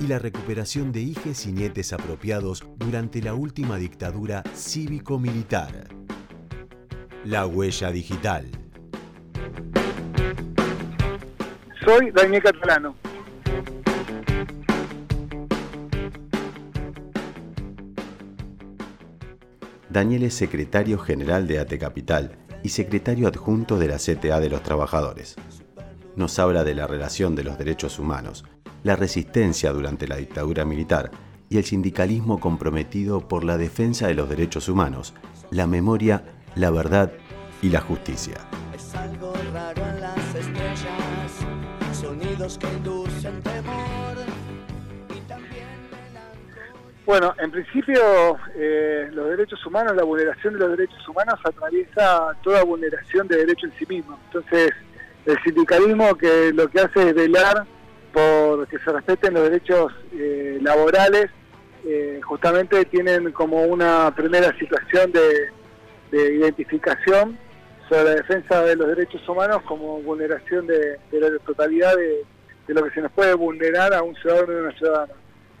y la recuperación de hijes y nietes apropiados durante la última dictadura cívico-militar. La huella digital. Soy Daniel Catalano. Daniel es secretario general de ATE Capital y secretario adjunto de la CTA de los Trabajadores. Nos habla de la relación de los derechos humanos, la resistencia durante la dictadura militar y el sindicalismo comprometido por la defensa de los derechos humanos, la memoria, la verdad y la justicia. Es algo raro en las estrellas, sonidos que inducen temor y también Bueno, en principio eh, los derechos humanos, la vulneración de los derechos humanos atraviesa toda vulneración de derecho en sí mismo. Entonces, el sindicalismo que lo que hace es velar por que se respeten los derechos eh, laborales, eh, justamente tienen como una primera situación de, identificación sobre la defensa de los derechos humanos como vulneración de, la totalidad de, lo que se nos puede vulnerar a un ciudadano y una ciudadana.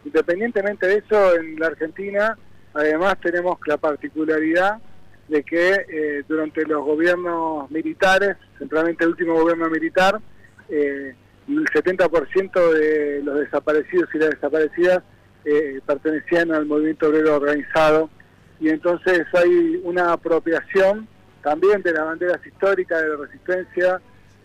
Independientemente de eso, en la Argentina además tenemos la particularidad de que eh, durante los gobiernos militares, centralmente el último gobierno militar, el 70% de los desaparecidos y las desaparecidas eh, pertenecían al movimiento obrero organizado y entonces hay una apropiación también de las banderas históricas de la resistencia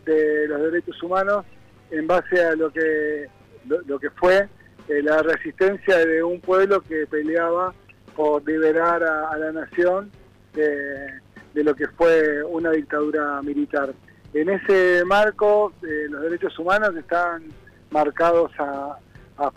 de los derechos humanos en base a lo que lo, que fue eh, la resistencia de un pueblo que peleaba por liberar a, la nación de lo que fue una dictadura militar. En ese marco, eh, los derechos humanos están marcados a,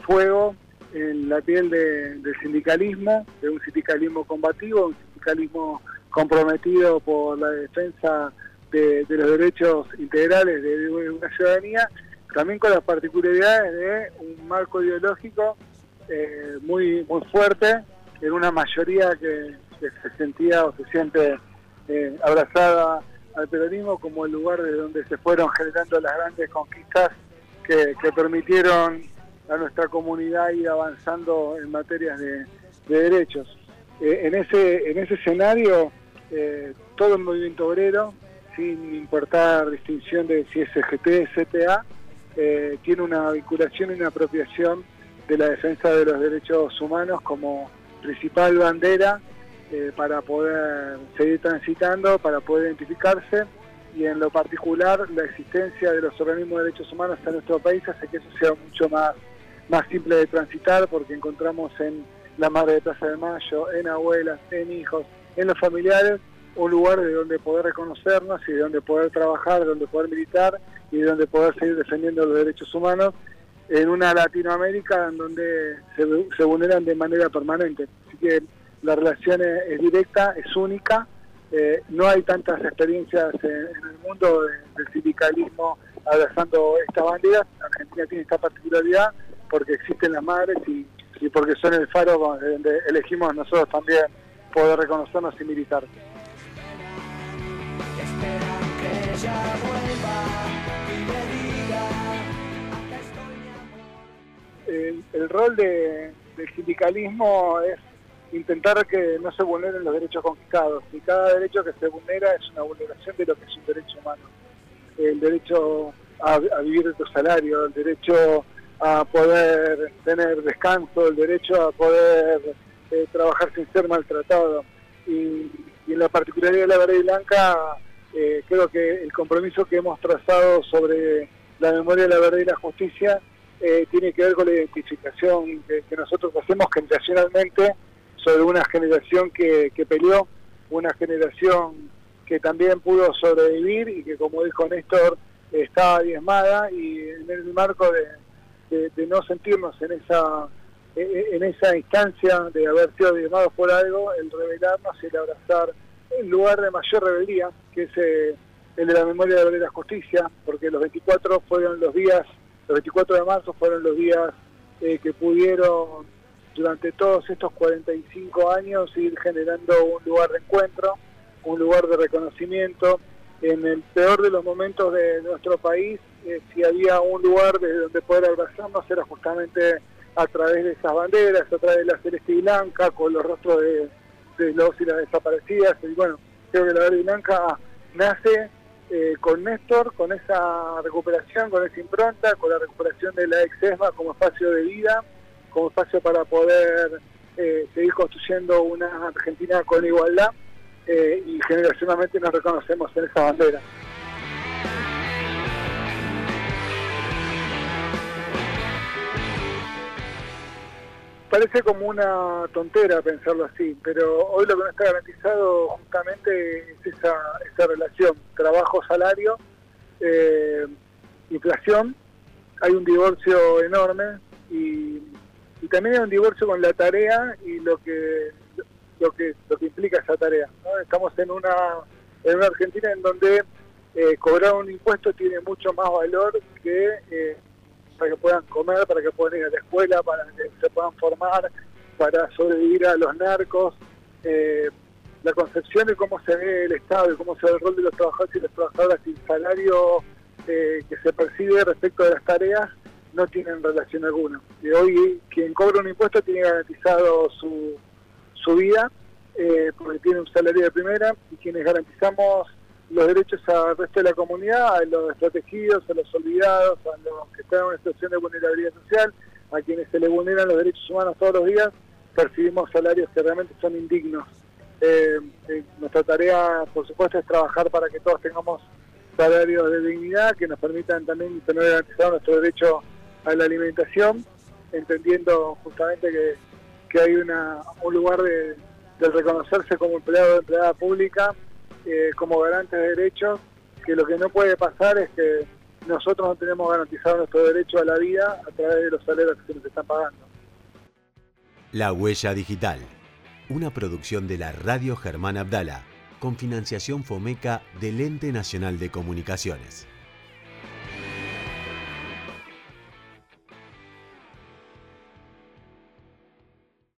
fuego en la piel del sindicalismo, de un sindicalismo combativo, un sindicalismo comprometido por la defensa de, los derechos integrales de, una ciudadanía, también con las particularidades de un marco ideológico eh, muy, muy fuerte en una mayoría que, se sentía o se siente eh, abrazada al peronismo como el lugar de donde se fueron generando las grandes conquistas que, permitieron a nuestra comunidad ir avanzando en materias de, derechos. Eh, en, ese, en ese escenario, eh, todo el movimiento obrero, sin importar distinción de si es CGT, CTA, eh, tiene una vinculación y una apropiación de la defensa de los derechos humanos como principal bandera eh, para poder seguir transitando, para poder identificarse y en lo particular la existencia de los organismos de derechos humanos en nuestro país hace que eso sea mucho más, más simple de transitar porque encontramos en la Madre de Plaza de Mayo, en abuelas, en hijos, en los familiares, un lugar de donde poder reconocernos y de donde poder trabajar, de donde poder militar y de donde poder seguir defendiendo los derechos humanos en una Latinoamérica en donde se, se vulneran de manera permanente. Así que la relación es, directa, es única, eh, no hay tantas experiencias en, el mundo del sindicalismo abrazando esta bandera, Argentina tiene esta particularidad porque existen las madres y, porque son el faro donde elegimos nosotros también poder reconocernos y militar. El, rol del sindicalismo es intentar que no se vulneren los derechos conquistados. Y cada derecho que se vulnera es una vulneración de lo que es un derecho humano. El derecho a, vivir de tu salario, el derecho a poder tener descanso, el derecho a poder eh, trabajar sin ser maltratado. Y, en la particularidad de la Verdad Blanca, eh, creo que el compromiso que hemos trazado sobre la memoria de la verdad y la justicia eh, tiene que ver con la identificación que, que nosotros hacemos generacionalmente sobre una generación que, peleó, una generación que también pudo sobrevivir y que, como dijo Néstor, estaba diezmada y en el marco de, no sentirnos en esa en esa instancia de haber sido llamados por algo, el revelarnos y el abrazar el lugar de mayor rebeldía, que es eh, el de la memoria de la justicia, porque los 24 fueron los días, los 24 de marzo fueron los días eh, que pudieron durante todos estos 45 años ir generando un lugar de encuentro, un lugar de reconocimiento. En el peor de los momentos de nuestro país, eh, si había un lugar desde donde poder abrazarnos, era justamente a través de esas banderas, a través de la celeste y blanca, con los rostros de, los y las desaparecidas. Y bueno, creo que la verde y blanca nace eh, con Néstor, con esa recuperación, con esa impronta, con la recuperación de la ex-ESMA como espacio de vida, como espacio para poder eh, seguir construyendo una Argentina con igualdad eh, y generacionalmente nos reconocemos en esa bandera. Parece como una tontera pensarlo así, pero hoy lo que no está garantizado justamente es esa, esa relación, trabajo-salario, eh, inflación, hay un divorcio enorme y, también hay un divorcio con la tarea y lo que lo que lo que implica esa tarea. Estamos en una en una Argentina en donde eh, cobrar un impuesto tiene mucho más valor que eh, para que puedan comer, para que puedan ir a la escuela, para que se puedan formar, para sobrevivir a los narcos. Eh, la concepción de cómo se ve el Estado y cómo se ve el rol de los trabajadores y las trabajadoras y el salario que se percibe respecto de las tareas no tienen relación alguna. Y hoy quien cobra un impuesto tiene garantizado su, su vida eh, porque tiene un salario de primera y quienes garantizamos los derechos al resto de la comunidad, a los desprotegidos, a los olvidados, a los que están en una situación de vulnerabilidad social, a quienes se les vulneran los derechos humanos todos los días, percibimos salarios que realmente son indignos. Eh, eh, nuestra tarea, por supuesto, es trabajar para que todos tengamos salarios de dignidad que nos permitan también tener garantizado nuestro derecho a la alimentación, entendiendo justamente que, que hay una, un lugar de, reconocerse como empleado o empleada pública eh, como garantes de derechos, que lo que no puede pasar es que nosotros no tenemos garantizado nuestro derecho a la vida a través de los salarios que se nos están pagando. La Huella Digital, una producción de la Radio Germán Abdala, con financiación FOMECA del Ente Nacional de Comunicaciones.